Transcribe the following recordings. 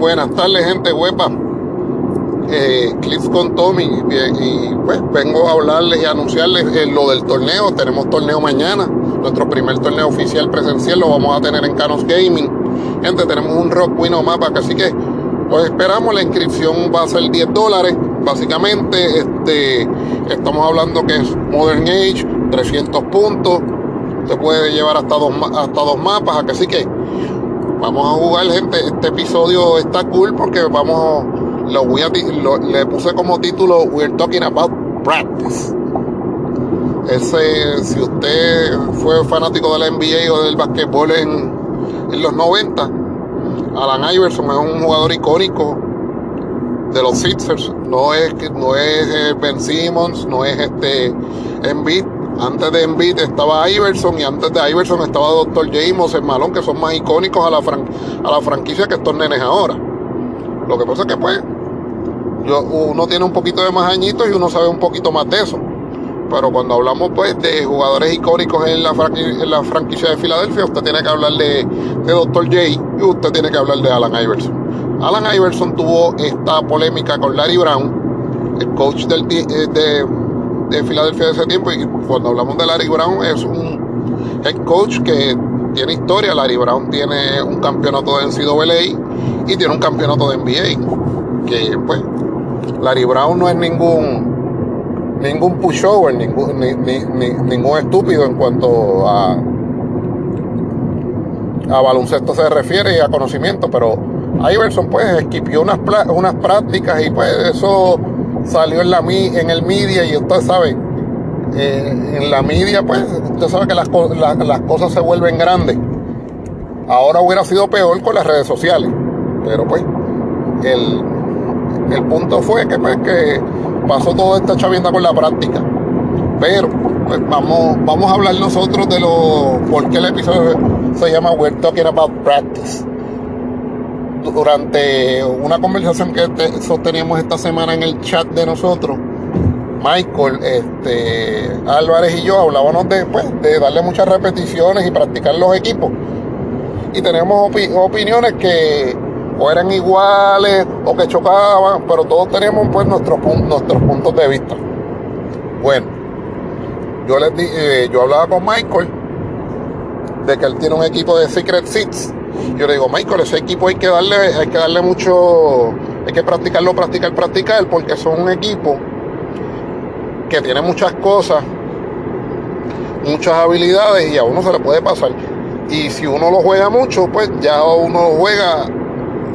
Buenas tardes, gente huepa. Eh, Clips con Tommy. Y, pues vengo a hablarles y anunciarles eh, lo del torneo. Tenemos torneo mañana. Nuestro primer torneo oficial presencial lo vamos a tener en Canos Gaming. Gente, tenemos un Rock Wino Mapa, así que pues esperamos. La inscripción va a ser 10 dólares. Básicamente, este, estamos hablando que es Modern Age, 300 puntos. Se puede llevar hasta dos, hasta dos mapas, así que Vamos a jugar, gente. Este episodio está cool porque vamos. Lo voy a, le puse como título We're Talking About Practice. Ese, si usted fue fanático de la NBA o del basquetbol en, en los 90, Alan Iverson es un jugador icónico de los Sixers. No es, no es eh, Ben Simmons, no es este Embiid antes de Embiid estaba Iverson y antes de Iverson estaba Dr. James el Malón, que son más icónicos a la, a la franquicia que estos nenes ahora. Lo que pasa es que pues uno tiene un poquito de más añitos y uno sabe un poquito más de eso. Pero cuando hablamos pues de jugadores icónicos en la, en la franquicia de Filadelfia, usted tiene que hablar de, de Dr. J y usted tiene que hablar de Alan Iverson. Alan Iverson tuvo esta polémica con Larry Brown, el coach del, eh, de, de Filadelfia de ese tiempo. Y cuando hablamos de Larry Brown, es un head coach que tiene historia. Larry Brown tiene un campeonato de NCAA y tiene un campeonato de NBA. Que pues, Larry Brown no es ningún ningún pushover, ningún, ningún estúpido en cuanto a, a baloncesto se refiere y a conocimiento, pero Iverson pues esquipió unas, unas prácticas y pues eso salió en, la, en el media y usted sabe, eh, en la media pues usted sabe que las, las cosas se vuelven grandes. Ahora hubiera sido peor con las redes sociales, pero pues el, el punto fue que, pues, que pasó toda esta chavienda con la práctica. Pero pues, vamos, vamos a hablar nosotros de lo por qué el episodio se llama We're Talking About Practice durante una conversación que sosteníamos esta semana en el chat de nosotros, Michael, este, Álvarez y yo hablábamos de, pues, de darle muchas repeticiones y practicar los equipos. Y tenemos opiniones que o eran iguales o que chocaban, pero todos teníamos pues nuestros, puntos de vista. Bueno, yo les di, eh, yo hablaba con Michael de que él tiene un equipo de Secret Seats yo le digo, Michael, ese equipo hay que darle, hay que darle mucho, hay que practicarlo, practicar, practicar, porque son un equipo que tiene muchas cosas, muchas habilidades y a uno se le puede pasar. Y si uno lo juega mucho, pues ya uno lo juega,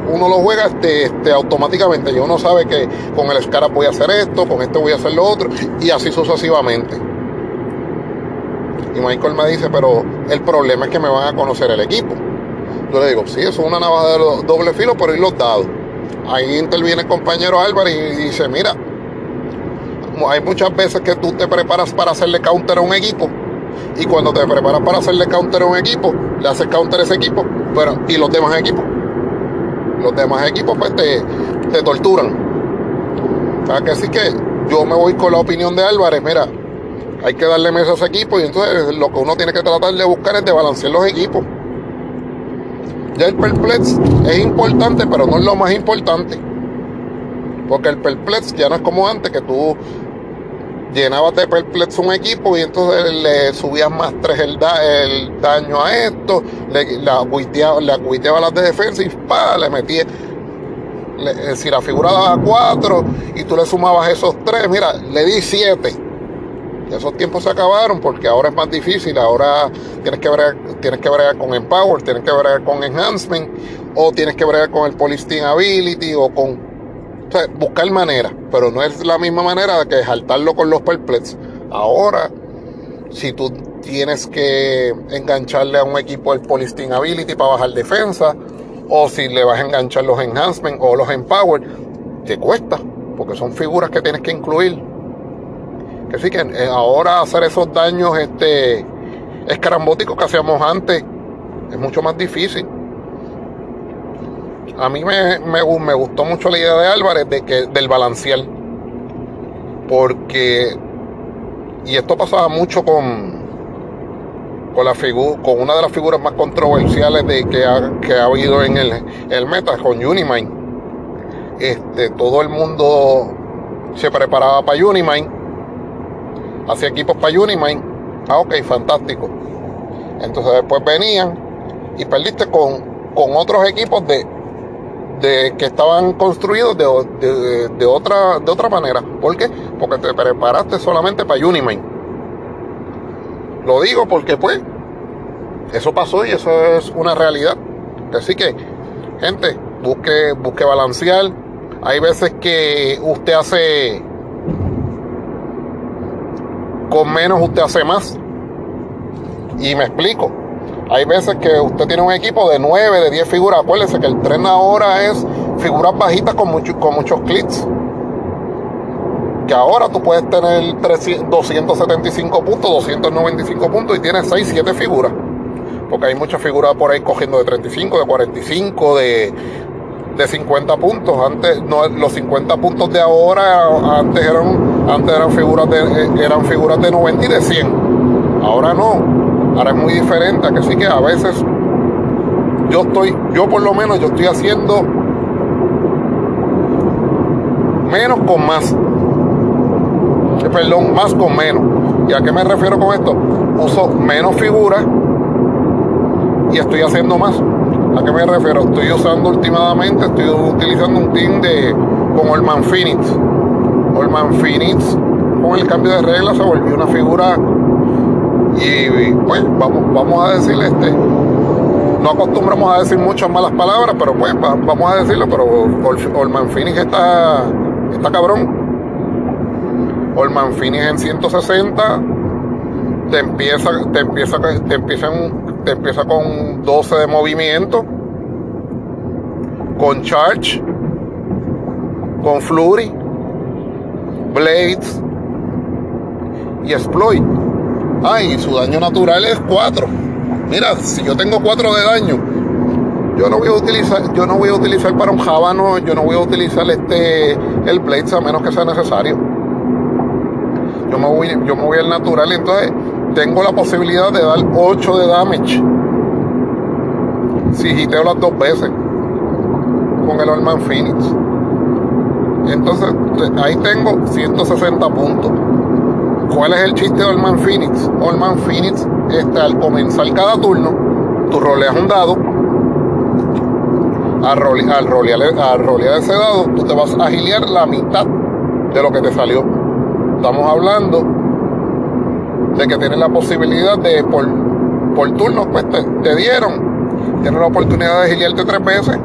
uno lo juega este, este, automáticamente. Y uno sabe que con el Scarab voy a hacer esto, con este voy a hacer lo otro, y así sucesivamente. Y Michael me dice, pero el problema es que me van a conocer el equipo. Yo le digo, sí, eso es una navaja de doble filo, por ir los dados. Ahí interviene el compañero Álvarez y dice, mira, hay muchas veces que tú te preparas para hacerle counter a un equipo y cuando te preparas para hacerle counter a un equipo, le haces counter a ese equipo, pero y los demás equipos. Los demás equipos pues te, te torturan. O que así que yo me voy con la opinión de Álvarez, mira, hay que darle mesa a ese equipo y entonces lo que uno tiene que tratar de buscar es de balancear los equipos. Ya el perplex es importante, pero no es lo más importante. Porque el perplex ya no es como antes, que tú llenabas de perplex un equipo y entonces le subías más tres el, daño a esto, le, le las de defensa y pa, le metías. si la figura daba cuatro y tú le sumabas esos tres, mira, le di siete esos tiempos se acabaron porque ahora es más difícil, ahora tienes que bregar, tienes que bregar con Empower, tienes que bregar con Enhancement, o tienes que bregar con el Polysting Ability, o con... O sea, buscar manera, pero no es la misma manera que saltarlo con los Perplex. Ahora, si tú tienes que engancharle a un equipo el Polysting Ability para bajar defensa, o si le vas a enganchar los Enhancement o los Empower, te cuesta, porque son figuras que tienes que incluir que sí, que eh, ahora hacer esos daños este, escarambóticos que hacíamos antes es mucho más difícil. A mí me, me, gustó mucho la idea de Álvarez de que, del balancear. Porque, y esto pasaba mucho con, con, la con una de las figuras más controversiales de, que, ha, que ha habido en el, el meta, con Unimind. Este, todo el mundo se preparaba para Unimind, hacía equipos para Unimind. Ah, ok, fantástico. Entonces después venían y perdiste con, con otros equipos de, de que estaban construidos de, de, otra, de otra manera. ¿Por qué? Porque te preparaste solamente para Unimind. Lo digo porque pues eso pasó y eso es una realidad. Así que, gente, busque, busque balancear. Hay veces que usted hace con menos, usted hace más. Y me explico. Hay veces que usted tiene un equipo de 9, de 10 figuras. Acuérdese que el tren ahora es figuras bajitas con, con muchos clics. Que ahora tú puedes tener 275 puntos, 295 puntos y tienes 6, 7 figuras. Porque hay muchas figuras por ahí cogiendo de 35, de 45, de, de 50 puntos. Antes, no, los 50 puntos de ahora, antes eran, antes eran figuras de, eh, eran figuras de 90 y de 100. Ahora no. Ahora es muy diferente, que sí que a veces yo estoy, yo por lo menos yo estoy haciendo menos con más. Eh, perdón, más con menos. ¿Y a qué me refiero con esto? Uso menos figuras y estoy haciendo más. ¿A qué me refiero? Estoy usando últimamente, estoy utilizando un team de con Olman Phoenix. Olman Phoenix, con el cambio de reglas, se volvió una figura y pues vamos, vamos a decirle este. No acostumbramos a decir muchas malas palabras, pero pues vamos a decirlo, pero Olman Phoenix está, está cabrón. Olman Phoenix en 160 te empieza, te empieza, te empiezan, empieza con 12 de movimiento, con charge, con flurry, blades y exploit. Ay, su daño natural es 4. Mira, si yo tengo 4 de daño, yo no voy a utilizar, yo no voy a utilizar para un jabano, yo no voy a utilizar este el Blades a menos que sea necesario. Yo me voy, yo me voy al natural, entonces tengo la posibilidad de dar 8 de damage. Si hiteo las dos veces con el Orman Phoenix. Entonces ahí tengo 160 puntos. ¿Cuál es el chiste de Olman Phoenix? Olman Phoenix, este, al comenzar cada turno, tú roleas un dado. Al, rolear, ese dado, tú te vas a agiliar la mitad de lo que te salió. Estamos hablando de que tienes la posibilidad de, por, por turno, pues te, dieron. Tienes la oportunidad de agiliarte tres veces.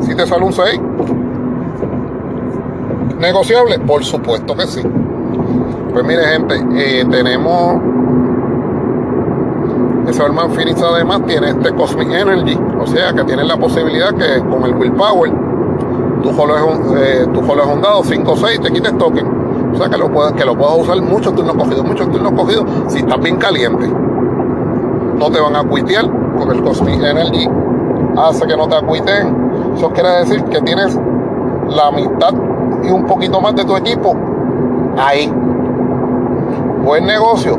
Si te sale un 6. ¿Negociable? Por supuesto que sí. Pues mire gente, eh, tenemos ese Orman Phoenix además tiene este Cosmic Energy, o sea que tiene la posibilidad que con el Willpower tú solo eh, un dado 5 o 6 te quites token. O sea que lo puedes, que lo puedas usar muchos turnos cogidos, muchos turnos cogidos si estás bien caliente. No te van a cuitear porque el Cosmic Energy hace que no te acuiten. Eso quiere decir que tienes la mitad y un poquito más de tu equipo ahí. Buen negocio.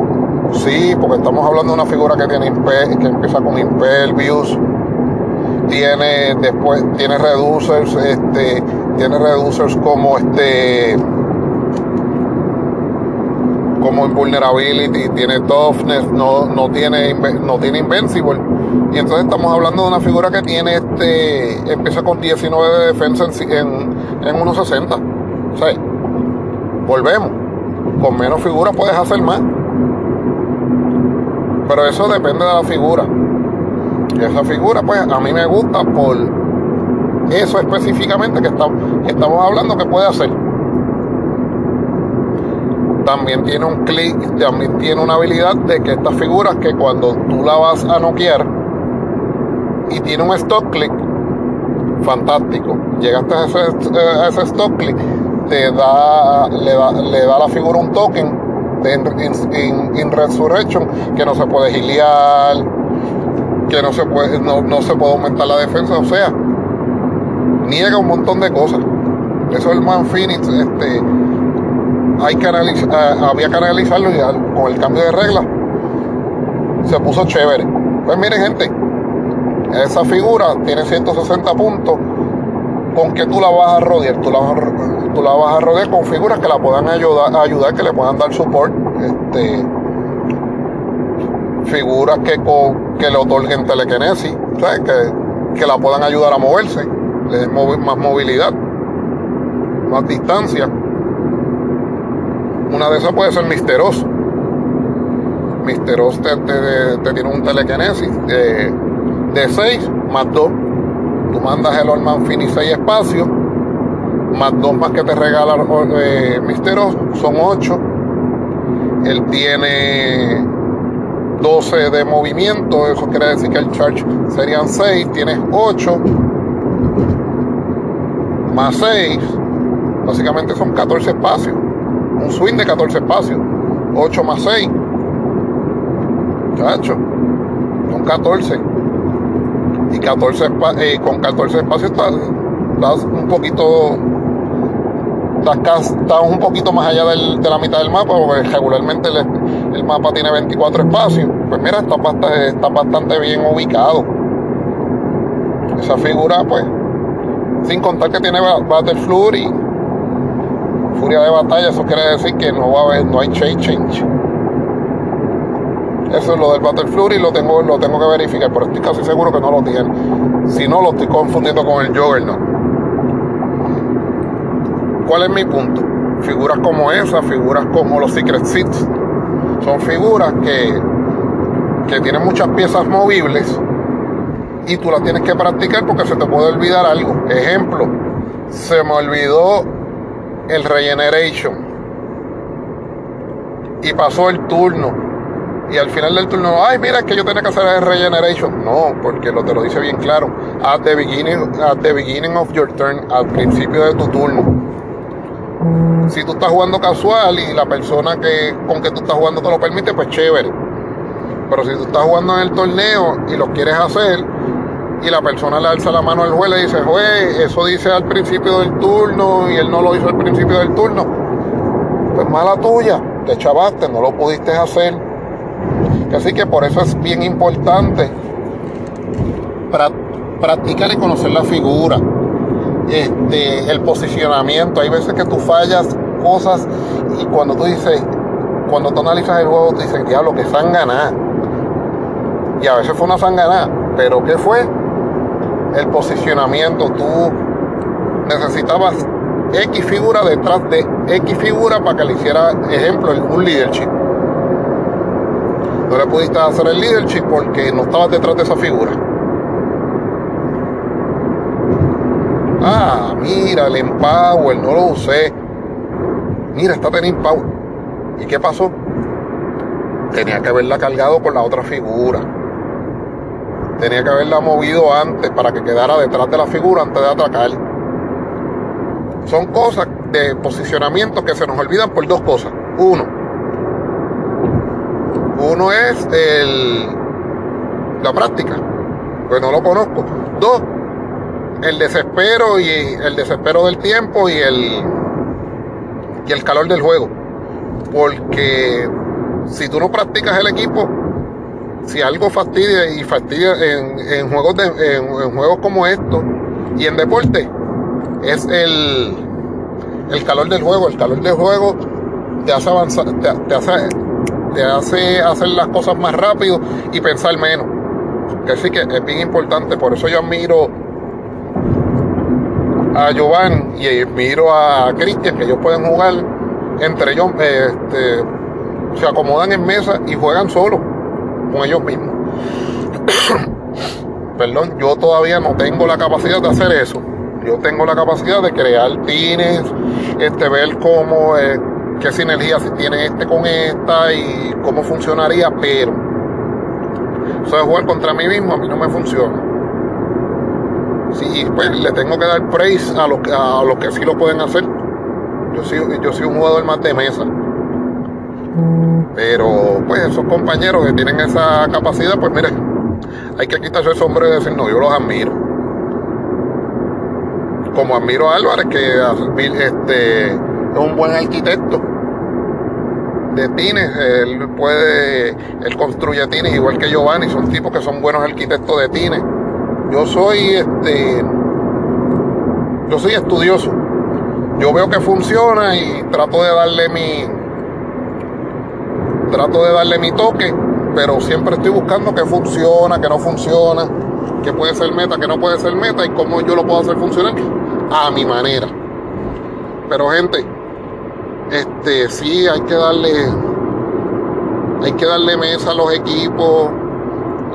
Sí, porque estamos hablando de una figura que tiene que empieza con Impervious, tiene después tiene reducers, este, tiene reducers como este como invulnerability, tiene toughness, no, no tiene no tiene invincible. Y entonces estamos hablando de una figura que tiene este empieza con 19 de defensa en, en, 1.60. O sea, volvemos con menos figuras puedes hacer más. Pero eso depende de la figura. Y esa figura, pues a mí me gusta por eso específicamente que, estamos hablando que puede hacer. También tiene un clic, también tiene una habilidad de que estas figuras que cuando tú la vas a noquear y tiene un stock click, fantástico. Llegaste a ese, a ese stock click te da, le da, le da a la figura un token de in, Resurrection que no se puede giliar, que no se puede, no, se puede aumentar la defensa, o sea, niega un montón de cosas. Eso es el Man Phoenix, este, eh, había que analizarlo ya con el cambio de reglas. se puso chévere. Pues miren gente, esa figura tiene 160 puntos. ¿Con que tú la vas a rodear? Tú la, tú la vas a rodear con figuras que la puedan ayudar, ayudar que le puedan dar support. Este, figuras que, que le otorguen telequinesis, Que, que la puedan ayudar a moverse, le den más movilidad, más distancia. Una de esas puede ser Misteros. Misteros te, te, tiene un telequinesis de, de 6 más 2. Tú mandas el Orman Fini 6 espacios, más 2 más que te regala eh, Misteros, son 8. Él tiene 12 de movimiento, eso quiere decir que el charge serían 6, tienes 8 más 6, básicamente son 14 espacios, un swing de 14 espacios, 8 más 6, chacho, son 14, y 14 eh, con 14 espacios estás un poquito estás, un poquito más allá de la mitad del mapa, porque regularmente el, mapa tiene 24 espacios. Pues mira, está bastante, está bastante bien ubicado. Esa figura, pues, sin contar que tiene Battle Fury, Furia de batalla, eso quiere decir que no va a haber, no hay change. Eso es lo del Battle Fury, lo tengo, lo tengo que verificar, pero estoy casi seguro que no lo tiene. Si no, lo estoy confundiendo con el Juggernaut. ¿Cuál es mi punto? Figuras como esa, figuras como los Secret Seats, son figuras que, que tienen muchas piezas movibles y tú las tienes que practicar porque se te puede olvidar algo. Ejemplo, se me olvidó el Regeneration y pasó el turno. Y al final del turno, ay, mira que yo tenía que hacer el regeneration. No, porque lo te lo dice bien claro. At the beginning, at the beginning of your turn, al principio de tu turno. Si tú estás jugando casual y la persona que con que tú estás jugando te lo permite, pues chévere. Pero si tú estás jugando en el torneo y lo quieres hacer y la persona le alza la mano al juez y le dice, juez, eso dice al principio del turno y él no lo hizo al principio del turno, pues mala tuya, te chavaste, no lo pudiste hacer. Así que por eso es bien importante practicar y conocer la figura este, el posicionamiento. Hay veces que tú fallas cosas y cuando tú dices, cuando tú analizas el juego, tú dices, diablo, que ganar Y a veces fue una sanganá, pero ¿qué fue? El posicionamiento. Tú necesitabas X figura detrás de X figura para que le hiciera, ejemplo, un leadership. No le pudiste hacer el leadership porque no estabas detrás de esa figura. Ah, mira, el Empower, no lo usé. Mira, está teniendo Empower. ¿Y qué pasó? Tenía que haberla cargado con la otra figura. Tenía que haberla movido antes para que quedara detrás de la figura antes de atacar. Son cosas de posicionamiento que se nos olvidan por dos cosas. Uno, uno es el, la práctica, pues no lo conozco. Dos, el desespero y el desespero del tiempo y el, y el calor del juego. Porque si tú no practicas el equipo, si algo fastidia y fastidia en, juegos, de, en, juegos como estos y en deporte, es el, el calor del juego. El calor del juego te hace avanzar, te, hace, te hace hacer las cosas más rápido y pensar menos. Que sí que es bien importante, por eso yo admiro a Giovanni y miro a Cristian, que ellos pueden jugar entre ellos, este, se acomodan en mesa y juegan solo con ellos mismos. Perdón, yo todavía no tengo la capacidad de hacer eso. Yo tengo la capacidad de crear tines, este, ver cómo, eh, qué sinergia tiene este con esta y cómo funcionaría, pero eso de jugar contra mí mismo a mí no me funciona. Sí, pues le tengo que dar praise a los, a los que sí lo pueden hacer. Yo soy, yo soy un jugador más de mesa. Pero pues esos compañeros que tienen esa capacidad, pues mire, hay que quitarse el sombrero y decir, no, yo los admiro. Como admiro a Álvarez, que este, es un buen arquitecto. de tines, él puede, él construye tines igual que Giovanni, son tipos que son buenos arquitectos de tines. Yo soy este, yo soy estudioso. Yo veo que funciona y trato de darle mi, trato de darle mi toque, pero siempre estoy buscando que funciona, que no funciona, que puede ser meta, que no puede ser meta y cómo yo lo puedo hacer funcionar a mi manera. Pero gente, este sí hay que darle hay que darle mesa a los equipos,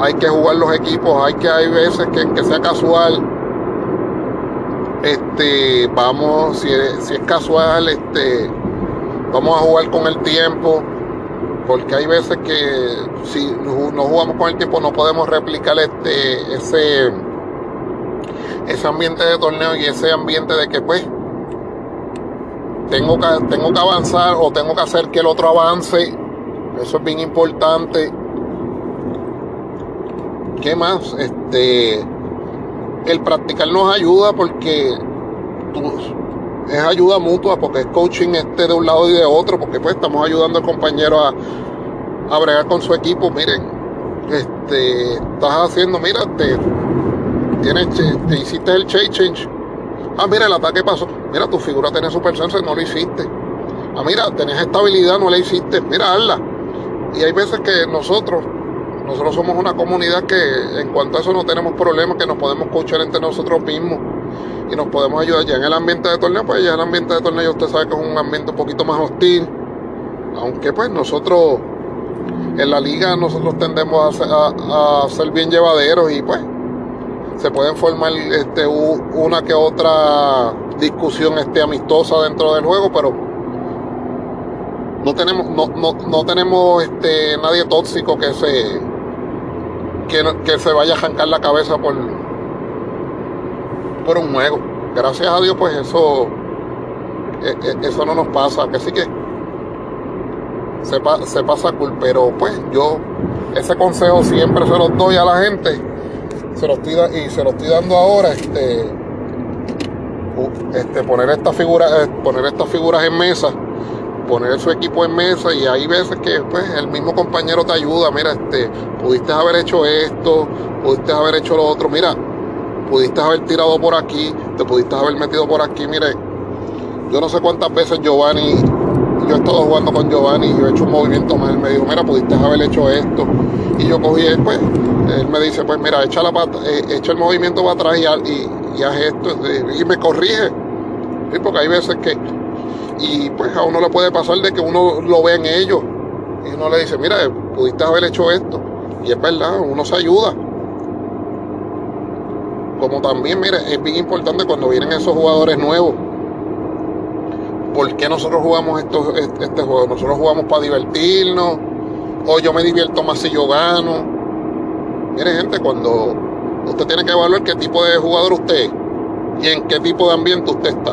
hay que jugar los equipos, hay que hay veces que que sea casual este vamos si si es casual este vamos a jugar con el tiempo porque hay veces que si no jugamos con el tiempo no podemos replicar este ese ese ambiente de torneo y ese ambiente de que pues tengo que, tengo que avanzar o tengo que hacer que el otro avance. Eso es bien importante. ¿Qué más? Este, el practicar nos ayuda porque es ayuda mutua, porque es coaching este de un lado y de otro, porque pues estamos ayudando al compañero a, a bregar con su equipo. Miren, este, estás haciendo, mira, te, tienes, te hiciste el change Ah, mira, el ataque pasó. Mira, tu figura tenía super sense, no lo hiciste. Ah, mira, tenías estabilidad, no la hiciste. Mira, hazla. Y hay veces que nosotros, nosotros somos una comunidad que en cuanto a eso no tenemos problemas, que nos podemos escuchar entre nosotros mismos y nos podemos ayudar. Ya en el ambiente de torneo, pues ya el ambiente de torneo usted sabe que es un ambiente un poquito más hostil. Aunque pues nosotros en la liga nosotros tendemos a, a ser bien llevaderos y pues se pueden formar este, una que otra discusión este, amistosa dentro del juego, pero no tenemos, no, no, no tenemos este, nadie tóxico que se, que, se vaya a arrancar la cabeza por, por un juego. Gracias a Dios, pues eso, e, e, eso no nos pasa. Que sí que se, se pasa cool, pero pues yo ese consejo siempre se los doy a la gente se lo estoy, y se lo estoy dando ahora, este, este poner estas figuras, eh, poner estas figuras en mesa, poner su equipo en mesa y hay veces que pues el mismo compañero te ayuda, mira, este, pudiste haber hecho esto, pudiste haber hecho lo otro, mira, pudiste haber tirado por aquí, te pudiste haber metido por aquí, mire, yo no sé cuántas veces Giovanni, yo he estado jugando con Giovanni y yo he hecho un movimiento más, él me dijo, mira, pudiste haber hecho esto, y yo cogí, pues, él me dice, pues mira, eh, echa el movimiento para atrás y, haz esto, y me corrige. Porque hay veces que, y pues a uno le puede pasar de que uno lo ve en ellos, y uno le dice, mira, pudiste haber hecho esto, y es verdad, uno se ayuda. Como también, mire, es bien importante cuando vienen esos jugadores nuevos. ¿Por qué nosotros jugamos estos, este juego? Nosotros jugamos para divertirnos, o yo me divierto más si yo gano Mire, gente, cuando usted tiene que evaluar qué tipo de jugador usted es y en qué tipo de ambiente usted está.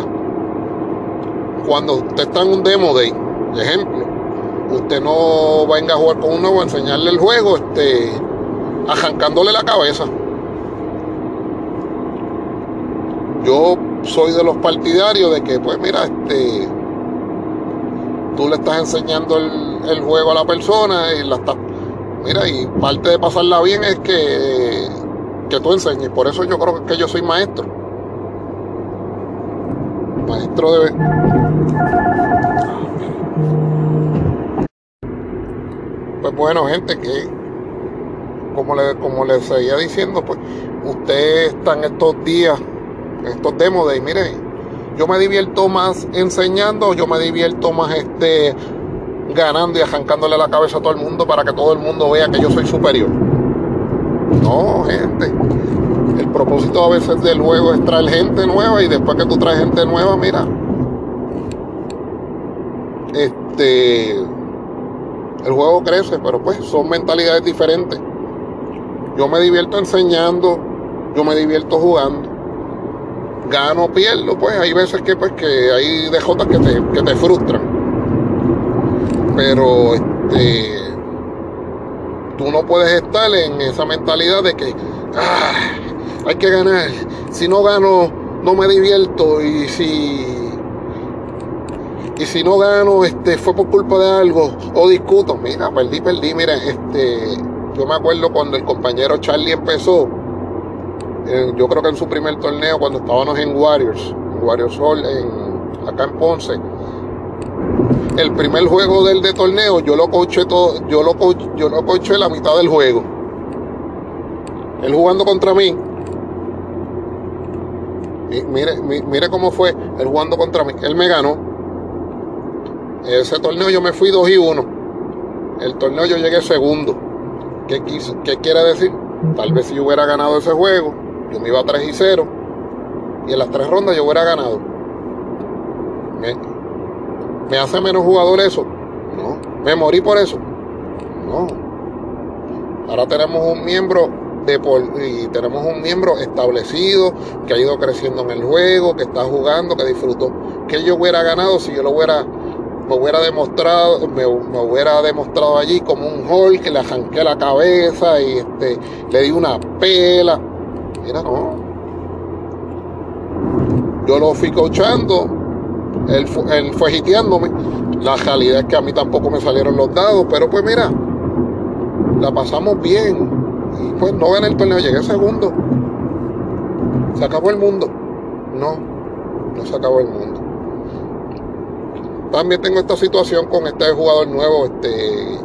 Cuando usted está en un demo day, ejemplo, usted no venga a jugar con un nuevo a enseñarle el juego, este, arrancándole la cabeza. Yo soy de los partidarios de que, pues mira, este, tú le estás enseñando el, el juego a la persona y la estás Mira, y parte de pasarla bien es que, que tú enseñes. Por eso yo creo que yo soy maestro. Maestro de... Pues bueno, gente, que como le, como seguía diciendo, pues usted está en estos días, estos demos de, mire, yo me divierto más enseñando, yo me divierto más este ganando y arrancándole la cabeza a todo el mundo para que todo el mundo vea que yo soy superior. No, gente. El propósito a veces del juego es traer gente nueva y después que tú traes gente nueva, mira. Este. El juego crece, pero pues son mentalidades diferentes. Yo me divierto enseñando, yo me divierto jugando. Gano o pierdo, pues hay veces que pues que hay dejotas que te, que te frustran pero este, tú no puedes estar en esa mentalidad de que ah, hay que ganar. Si no gano, no me divierto. Y si y si no gano, este, fue por culpa de algo, o discuto, mira, perdí, perdí, mira, este, yo me acuerdo cuando el compañero Charlie empezó, yo creo que en su primer torneo, cuando estábamos en Warriors, Warriors Hall, en, acá en Ponce, el primer juego del de torneo, yo lo coché todo, yo lo, yo lo coché la mitad del juego. Él jugando contra mí. mire, mire cómo fue él jugando contra mí. Él me ganó. Ese torneo yo me fui 2 y 1. El torneo yo llegué segundo. ¿Qué, ¿Qué quiere decir? Tal vez si yo hubiera ganado ese juego, yo me iba 3 y 0. Y en las tres rondas yo hubiera ganado. ¿Me hace menos jugador eso? No. ¿Me morí por eso? No. Ahora tenemos un miembro de y tenemos un miembro establecido que ha ido creciendo en el juego, que está jugando, que disfrutó. Que yo hubiera ganado si yo lo hubiera me hubiera demostrado, me, hubiera demostrado allí como un hall que le arranqué la cabeza y este, le di una pela. Mira, no. Yo lo fui coachando él, fue hiteándome. La realidad es que a mí tampoco me salieron los dados, pero pues mira, la pasamos bien. Y pues no gané el torneo, llegué segundo. Se acabó el mundo. No, no se acabó el mundo. También tengo esta situación con este jugador nuevo, este,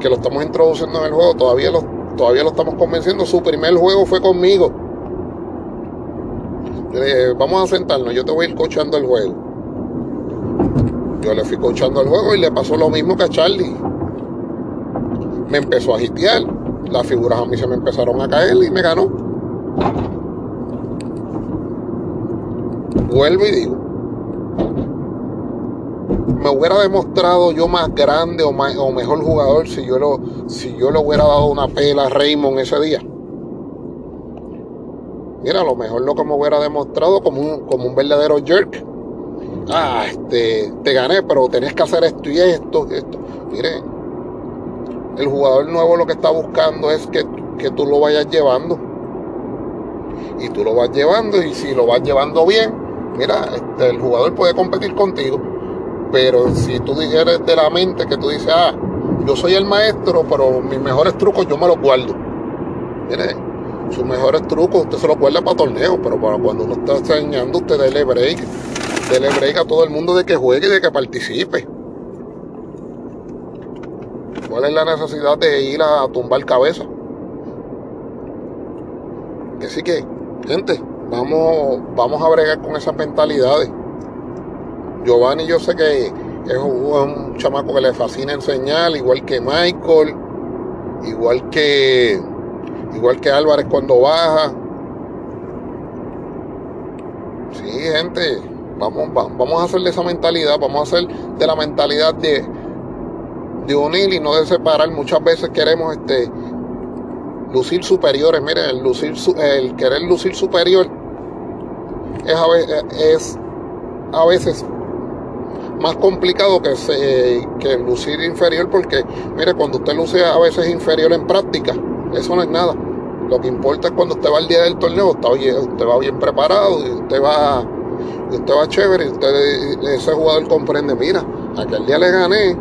que lo estamos introduciendo en el juego. Todavía lo, todavía lo estamos convenciendo. Su primer juego fue conmigo. Vamos a sentarnos, yo te voy a ir coachando el juego. Yo le fui coachando el juego y le pasó lo mismo que a Charlie. Me empezó a hitear. Las figuras a mí se me empezaron a caer y me ganó. Vuelvo y digo. Me hubiera demostrado yo más grande o, o mejor jugador si yo, lo, si yo le hubiera dado una pela a Raymond ese día. Mira, lo mejor que me hubiera demostrado como un, como un verdadero jerk ah, este, te gané, pero tenés que hacer esto y esto y esto. Mire, el jugador nuevo lo que está buscando es que, que tú lo vayas llevando. Y tú lo vas llevando y si lo vas llevando bien, mira, este, el jugador puede competir contigo. Pero si tú eres de la mente que tú dices, ah, yo soy el maestro, pero mis mejores trucos yo me los guardo. Mire, sus mejores trucos usted se los guarda para torneos, pero para cuando uno está enseñando, usted dele break le break a todo el mundo de que juegue y de que participe. ¿Cuál es la necesidad de ir a tumbar cabeza? Así que, gente, vamos, vamos a bregar con esas mentalidades. Giovanni yo sé que es un chamaco que le fascina enseñar, igual que Michael, igual que igual que Álvarez cuando baja. Sí, gente, Vamos, vamos a hacer de esa mentalidad, vamos a hacer de la mentalidad de, de unir y no de separar. Muchas veces queremos este, lucir superiores. Miren, el, lucir, el querer lucir superior es a, veces, es a veces más complicado que, se, que lucir inferior porque, mire, cuando usted luce a veces inferior en práctica, eso no es nada. Lo que importa es cuando usted va al día del torneo, usted va bien preparado y usted va usted va chévere, usted, ese jugador comprende, mira, aquel día le gané,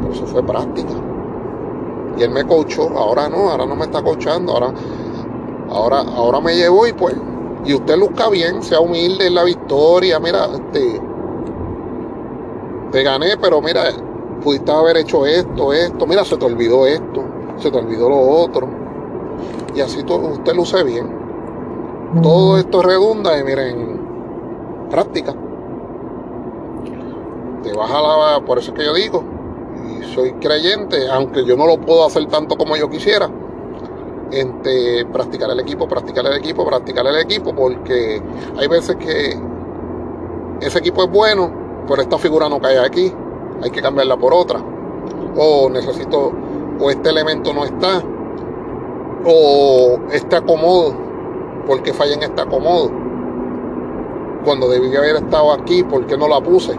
pero eso fue práctica. Y él me coachó, ahora no, ahora no me está coachando, ahora, ahora, ahora me llevo y pues, y usted luzca bien, sea humilde en la victoria, mira, este, te gané, pero mira, pudiste haber hecho esto, esto, mira, se te olvidó esto, se te olvidó lo otro. Y así todo, usted luce bien. Todo esto redunda y miren, práctica. Te vas a la, por eso es que yo digo, y soy creyente, aunque yo no lo puedo hacer tanto como yo quisiera, entre practicar el equipo, practicar el equipo, practicar el equipo, porque hay veces que ese equipo es bueno, pero esta figura no cae aquí, hay que cambiarla por otra, o necesito, o este elemento no está, o este acomodo, porque falla en este acomodo cuando debía haber estado aquí, ¿por qué no la puse?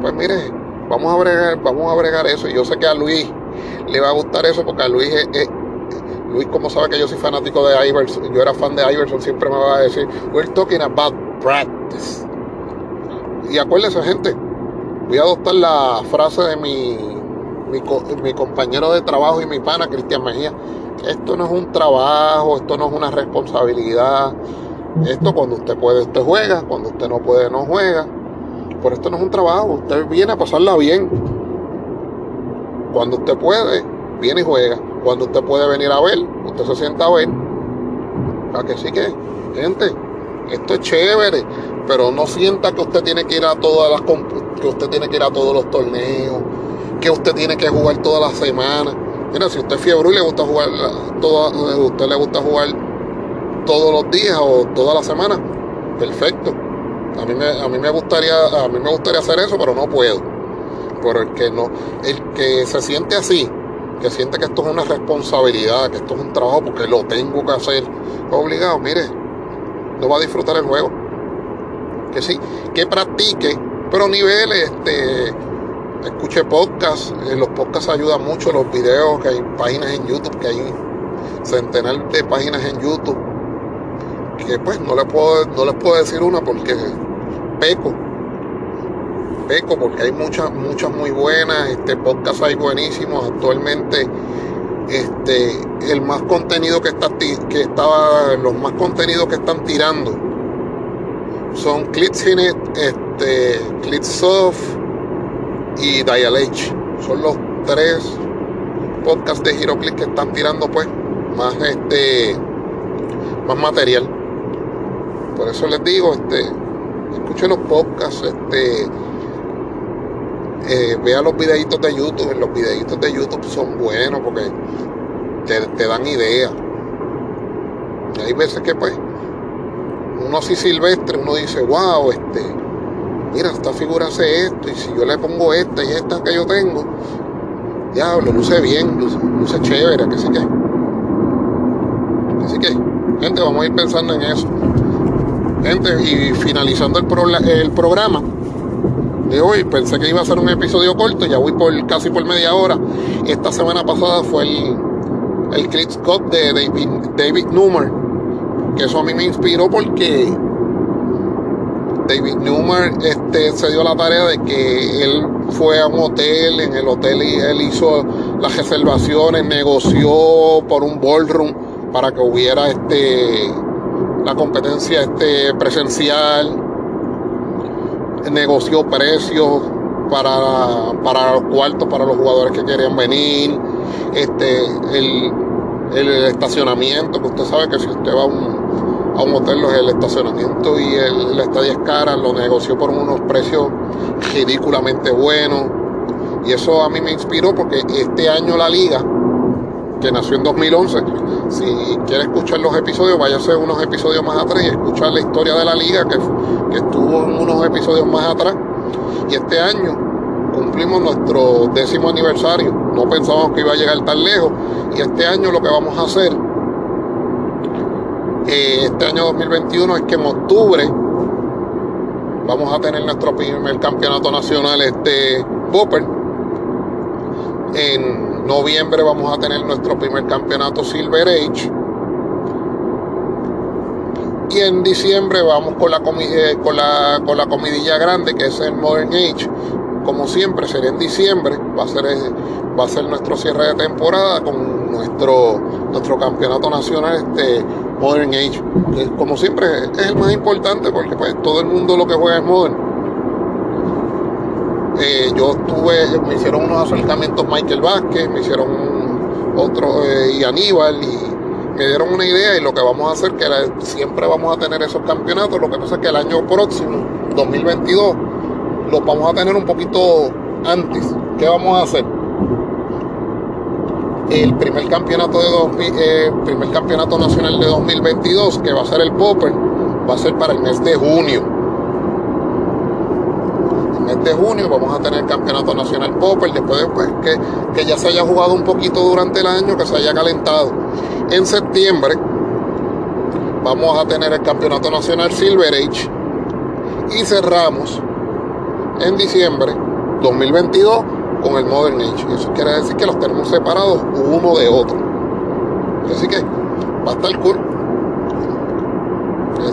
Pues mire, vamos a bregar, vamos a bregar eso. Yo sé que a Luis le va a gustar eso porque a Luis es, Luis como sabe que yo soy fanático de Iverson, yo era fan de Iverson, siempre me va a decir, we're talking about practice. Y acuérdense gente, voy a adoptar la frase de mi, mi, compañero de trabajo y mi pana, Cristian Mejía. Esto no es un trabajo, esto no es una responsabilidad. Esto cuando usted puede, usted juega, cuando usted no puede, no juega. Por esto no es un trabajo, usted viene a pasarla bien. Cuando usted puede, viene y juega. Cuando usted puede venir a ver, usted se sienta a ver. ¿A que sí que, gente? Esto es chévere, pero no sienta que usted tiene que ir a todas las que usted tiene que ir a todos los torneos, que usted tiene que jugar toda la semana. Mira, si usted es fiebre y le gusta jugar toda, usted le gusta jugar todos los días o toda la semana, perfecto. A mí me, a mí me gustaría, a mí me gustaría hacer eso, pero no puedo. Pero el que no, el que se siente así, que siente que esto es una responsabilidad, que esto es un trabajo porque lo tengo que hacer, obligado, mire, no va a disfrutar el juego. Que sí, que practique, pero niveles, este, escuche podcast, en los podcasts ayudan mucho, los videos, que hay páginas en YouTube, que hay centenar de páginas en YouTube, que pues no les puedo, no les puedo decir una porque peco, peco porque hay muchas, muchas muy buenas, este podcast hay buenísimos, actualmente este, el más contenido que está que estaba, los más contenidos que están tirando son Clitzinet, este, Clitsoft y Dial. Son los tres podcasts de HeroClix que están tirando pues más este más material. Por eso les digo, este, escuchen los podcasts, este, eh, vea los videitos de YouTube. Los videitos de YouTube son buenos porque te, dan ideas. hay veces que pues uno así silvestre, uno dice, wow, este, mira, esta figura hace esto, y si yo le pongo esta y esta que yo tengo, diablo, luce bien, luce, chévere, que sí que. Así que, gente, vamos a ir pensando en eso. Gente, y finalizando el, el programa de hoy, pensé que iba a ser un episodio corto, ya voy por casi por media hora. Esta semana pasada fue el, el Chris Scott de David, David Newman, que eso a mí me inspiró porque David Newman este, se dio la tarea de que él fue a un hotel, en el hotel él hizo las reservaciones, negoció por un ballroom para que hubiera este la competencia este presencial, negoció precios para, para los cuartos para los jugadores que querían venir, este el, el estacionamiento, que usted sabe que si usted va a un a un hotel el estacionamiento y el, la estadía es cara, lo negoció por unos precios ridículamente buenos. Y eso a mí me inspiró porque este año la liga, que nació en 2011, si quiere escuchar los episodios, váyase unos episodios más atrás y escuchar la historia de la liga que, que estuvo en unos episodios más atrás. Y este año cumplimos nuestro décimo aniversario. No pensábamos que iba a llegar tan lejos. Y este año lo que vamos a hacer este año 2021 es que en octubre vamos a tener nuestro primer campeonato nacional este Bopper. En noviembre vamos a tener nuestro primer campeonato Silver Age. Y en diciembre vamos con la, eh, con la, con la comidilla grande que es el Modern Age. Como siempre, será en diciembre. Va a ser, va a ser nuestro cierre de temporada con nuestro, nuestro campeonato nacional este, Modern Age. Que como siempre es el más importante porque pues todo el mundo lo que juega es Modern. Eh, yo estuve, me hicieron unos acercamientos Michael Vázquez, me hicieron otro eh, y Aníbal y me dieron una idea y lo que vamos a hacer, que siempre vamos a tener esos campeonatos, lo que pasa es que el año próximo, 2022, los vamos a tener un poquito antes. ¿Qué vamos a hacer? El primer campeonato de eh, primer campeonato nacional de 2022 que va a ser el Popper va a ser para el mes de junio. El mes de junio vamos a tener el campeonato nacional Popper después después que, que ya se haya jugado un poquito durante el año que se haya calentado. En septiembre vamos a tener el campeonato nacional Silver Age y cerramos en diciembre 2022 con el Modern Age. Eso quiere decir que los tenemos separados uno de otro. Así que va a estar cool.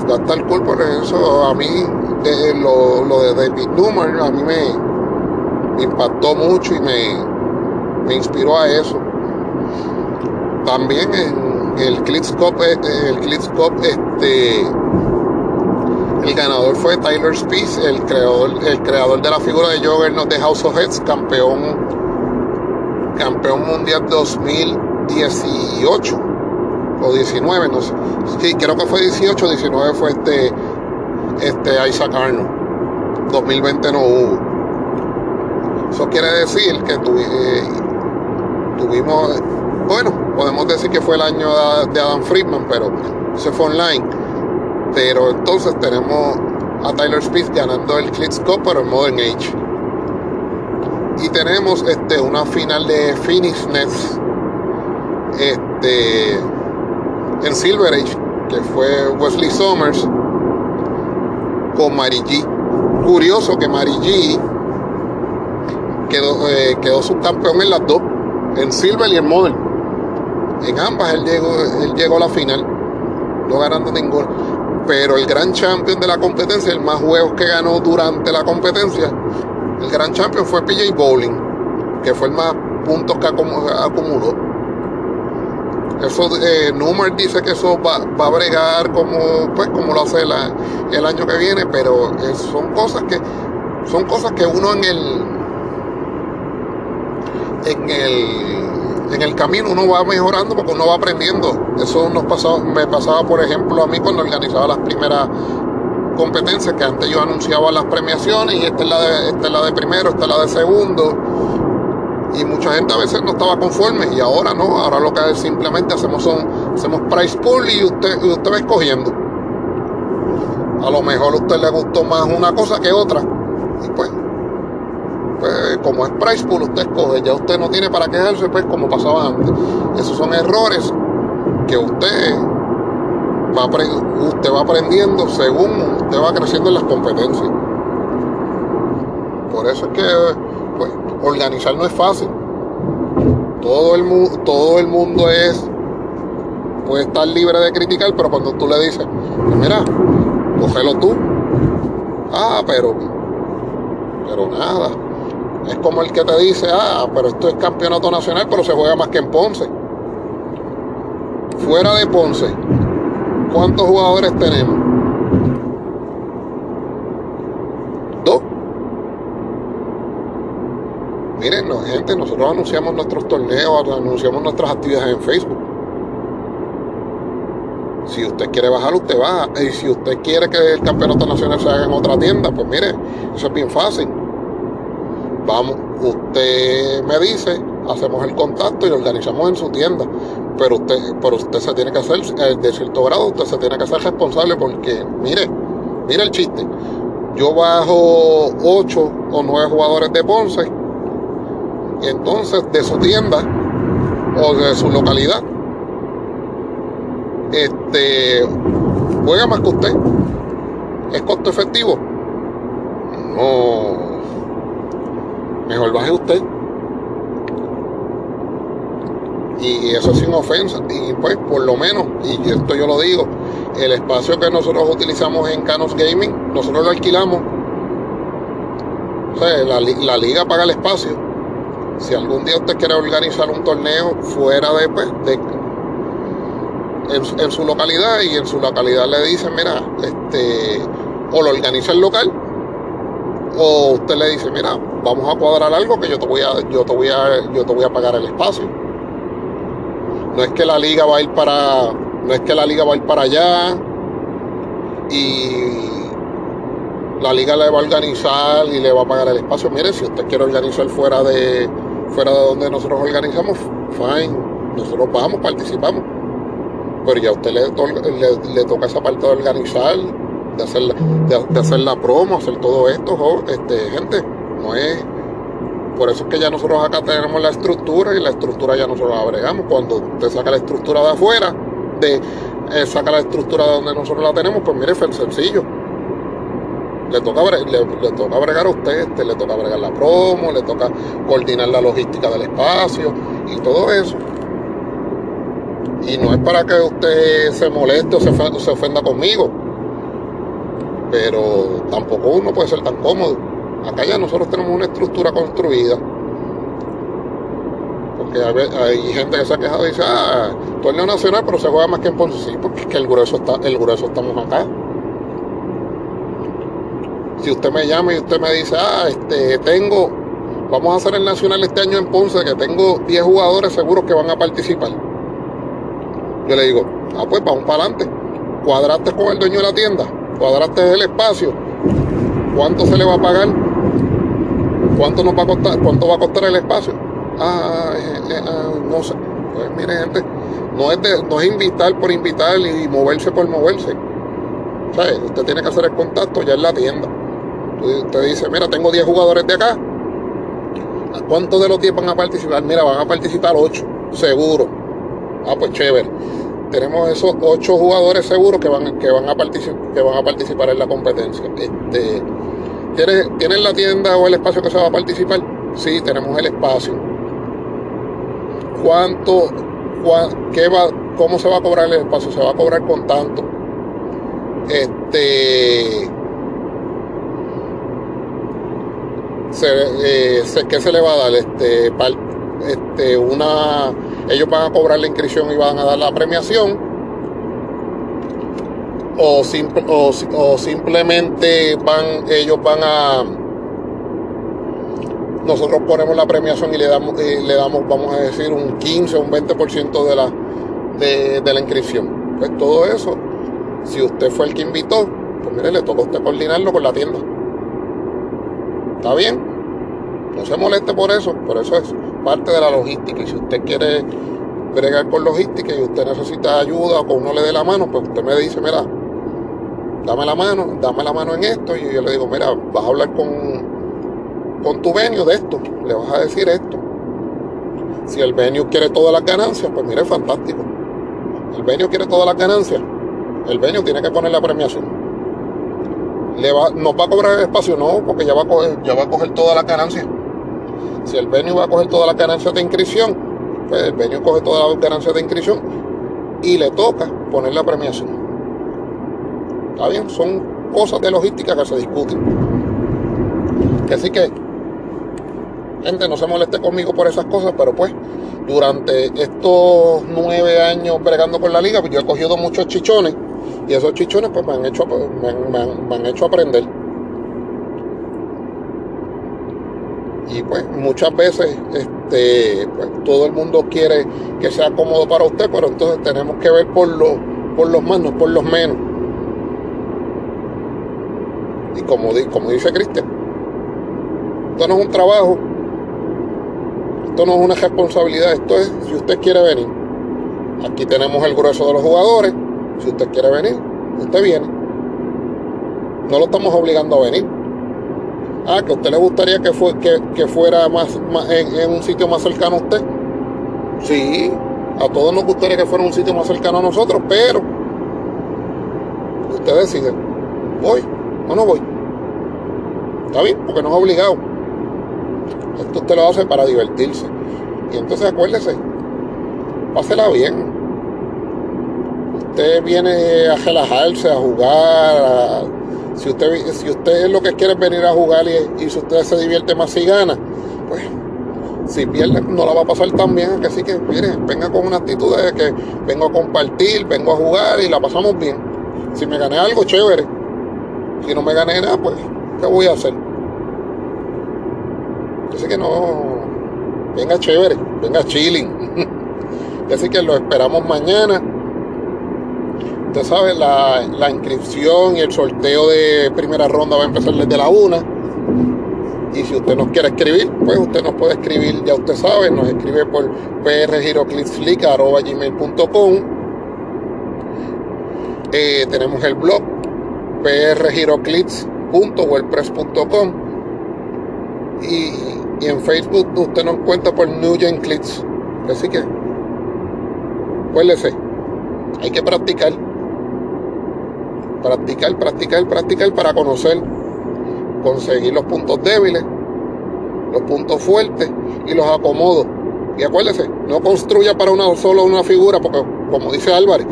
Va a estar cool por eso a mí, lo, de David Newman, a mí me, impactó mucho y me, me inspiró a eso. También en el Clips eh, el Clips Cup, este, el ganador fue Tyler Spies, el creador, el creador de la figura de Juggernaut de House of Heads, campeón, campeón mundial 2018 o 19, no sé. Sí, creo que fue 18, 19 fue este, este Isaac Arnold. 2020 no hubo. Eso quiere decir que eh, tuvimos, bueno, podemos decir que fue el año de Adam Friedman, pero se fue online. Pero entonces tenemos a Tyler Speed ganando el Clips Cup, pero en Modern Age. Y tenemos este, una final de Phoenix Nets este, en Silver Age, que fue Wesley Summers con Mary G. Curioso que Mary G quedó, eh, quedó subcampeón en las dos, en Silver y en Modern. En ambas él llegó, él llegó a la final, no ganando ninguno. Pero el gran champion de la competencia, el más juegos que ganó durante la competencia, el gran champion fue PJ Bowling, que fue el más puntos que acumuló. Eso, eh, dice que eso va, va, a bregar como, pues, como lo hace el año que viene, pero son cosas que son cosas que uno en el en el en el camino uno va mejorando porque uno va aprendiendo. Eso me pasaba, por ejemplo, a mí cuando organizaba las primeras competencias, que antes yo anunciaba las premiaciones y esta es la de, esta es la de primero, esta es la de segundo y mucha gente a veces no estaba conforme y ahora no, ahora lo que simplemente hacemos son, hacemos price pool y usted, usted va escogiendo. A lo mejor a usted le gustó más una cosa que otra. Y pues, pues como es price pool, usted escoge, ya usted no tiene para quejarse, pues como pasaba antes. Esos son errores que usted va, usted va aprendiendo según usted va creciendo en las competencias. Por eso es que pues organizar no es fácil. Todo el, todo el mundo es, puede estar libre de criticar, pero cuando tú le dices, pues mira, cógelo tú. Ah, pero, pero nada. Es como el que te dice, ah, pero esto es campeonato nacional, pero se juega más que en Ponce. Fuera de Ponce, ¿cuántos jugadores tenemos? Miren, gente, nosotros anunciamos nuestros torneos, anunciamos nuestras actividades en Facebook. Si usted quiere bajar, usted baja. Y si usted quiere que el campeonato nacional se haga en otra tienda, pues mire, eso es bien fácil. Vamos, usted me dice, hacemos el contacto y lo organizamos en su tienda. Pero usted, pero usted se tiene que hacer, eh, de cierto grado, usted se tiene que hacer responsable porque, mire, mire el chiste. Yo bajo 8 o 9 jugadores de Ponce entonces de su tienda o de su localidad este juega más que usted es costo efectivo no mejor baje usted. Y eso sin ofensa y pues por lo menos y esto yo lo digo el espacio que nosotros utilizamos en Canos Gaming nosotros lo alquilamos. O sea, la, la liga paga el espacio. Si algún día usted quiere organizar un torneo fuera de, pues, de en, su localidad y en su localidad le dicen, mira, este, o lo organiza el local, o usted le dice, mira, vamos a cuadrar algo que yo te voy a, yo te voy a, yo te voy a pagar el espacio. No es que la liga va a ir para, no es que la liga va a ir para allá y la liga le va a organizar y le va a pagar el espacio. Mire, si usted quiere organizar fuera de, fuera de donde nosotros organizamos, fine, nosotros vamos, participamos. Pero ya a usted le, le, toca esa parte de organizar, de hacer, la, de, hacer la promo, hacer todo esto, este, gente, no es... Por eso es que ya nosotros acá tenemos la estructura y la estructura ya nosotros la agregamos. Cuando usted saca la estructura de afuera, de eh, saca la estructura de donde nosotros la tenemos, pues mire, fue sencillo le toca, le, toca bregar a usted, este, le toca bregar la promo, le toca coordinar la logística del espacio y todo eso. Y no es para que usted se moleste o se, ofenda conmigo, pero tampoco uno puede ser tan cómodo. Acá ya nosotros tenemos una estructura construida. Porque hay, gente que se ha quejado y dice, ah, torneo nacional, pero se juega más que en Ponce. Sí, porque es que el grueso, está, el grueso estamos acá. Si usted me llama y usted me dice, ah, este, tengo, vamos a hacer el nacional este año en Ponce, que tengo 10 jugadores seguros que van a participar. Yo le digo, ah, pues vamos para adelante. Cuadraste con el dueño de la tienda, cuadraste el espacio, ¿cuánto se le va a pagar? ¿Cuánto nos va a costar? ¿Cuánto va a costar el espacio? Ah, eh, eh, ah no sé. Pues mire, gente, no es, de, no es invitar por invitar y moverse por moverse. ¿Sabes? Usted tiene que hacer el contacto ya en la tienda. Usted dice, mira, tengo 10 jugadores de acá. ¿Cuántos de los 10 van a participar? Mira, van a participar 8, seguro. Ah, pues chévere. Tenemos esos 8 jugadores seguros que van, que van, a, participar, que van a participar en la competencia. Este, ¿Tienes la tienda o el espacio que se va a participar? Sí, tenemos el espacio. ¿Cuánto, qué va, cómo se va a cobrar el espacio? Se va a cobrar con tanto. Este se, eh, ¿qué se le va a dar? Este, este, una, ellos van a cobrar la inscripción y van a dar la premiación. O, o, simplemente van, ellos van a, nosotros ponemos la premiación y le damos, le damos vamos a decir, un 15 o un 20% de la, de, de la inscripción. Pues todo eso, si usted fue el que invitó, pues mire, le toca a usted coordinarlo con la tienda. ¿Está bien? No se moleste por eso, por eso es parte de la logística. Y si usted quiere bregar con logística y usted necesita ayuda o que uno le dé la mano, pues usted me dice, mira, dame la mano, dame la mano en esto. Y yo le digo, mira, vas a hablar con, con tu venio de esto, le vas a decir esto. Si el venio quiere todas las ganancias, pues mire, fantástico. El venio quiere todas las ganancias. El venio tiene que poner la premiación le va, va a cobrar espacio, no, porque ya va a coger, ya va a coger toda la ganancia. Si el venue va a coger toda la ganancia de inscripción, pues el venue coge toda la ganancia de inscripción y le toca poner la premiación. ¿Está bien? Son cosas de logística que se discuten. Así que, gente, no se moleste conmigo por esas cosas, pero pues, durante estos nueve años bregando con la liga, pues yo he cogido muchos chichones y esos chichones pues me han hecho, me han, hecho aprender. Y pues muchas veces este, pues, todo el mundo quiere que sea cómodo para usted, pero entonces tenemos que ver por, los por los más, no por los menos. Y como, como dice Cristian, esto no es un trabajo, esto no es una responsabilidad, esto es si usted quiere venir. Aquí tenemos el grueso de los jugadores, si usted quiere venir, usted viene. No lo estamos obligando a venir. Ah, que a usted le gustaría que, fue, que, fuera más, en, un sitio más cercano a usted. Sí, a todos nos gustaría que fuera un sitio más cercano a nosotros, pero usted decide, voy o no voy. Está bien, porque no es obligado. Esto usted lo hace para divertirse. Y entonces acuérdese, pásela bien usted viene a relajarse, a jugar, si usted si usted lo que quiere es venir a jugar y, si usted se divierte más y gana, pues si pierde no la va a pasar tan bien, así que mire, venga con una actitud de que vengo a compartir, vengo a jugar y la pasamos bien. Si me gané algo, chévere. Si no me gané nada, pues, ¿qué voy a hacer? Así que no, venga chévere, venga chilling. Así que lo esperamos mañana Usted sabe, la, inscripción y el sorteo de primera ronda va a empezar desde la una. Y si usted nos quiere escribir, pues usted nos puede escribir, ya usted sabe, nos escribe por prgiroclicksflick.com. Eh, tenemos el blog prgiroclips.wordpress.com y, en Facebook usted nos cuenta por New Gen Clicks. Así que, acuérdese, hay que practicar. Practicar, practicar, practicar para conocer, conseguir los puntos débiles, los puntos fuertes y los acomodos. Y acuérdese, no construya para una solo una figura, porque como dice Álvarez,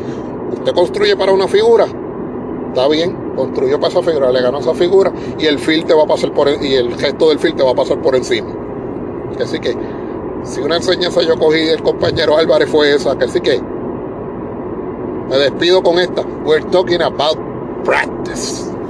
usted construye para una figura, está bien, construyó para esa figura, le ganó esa figura y el fil te va a pasar por y el gesto del fil va a pasar por encima. Así que si una enseñanza yo cogí del compañero Álvarez fue esa, que así que me despido con esta. We're talking about practice.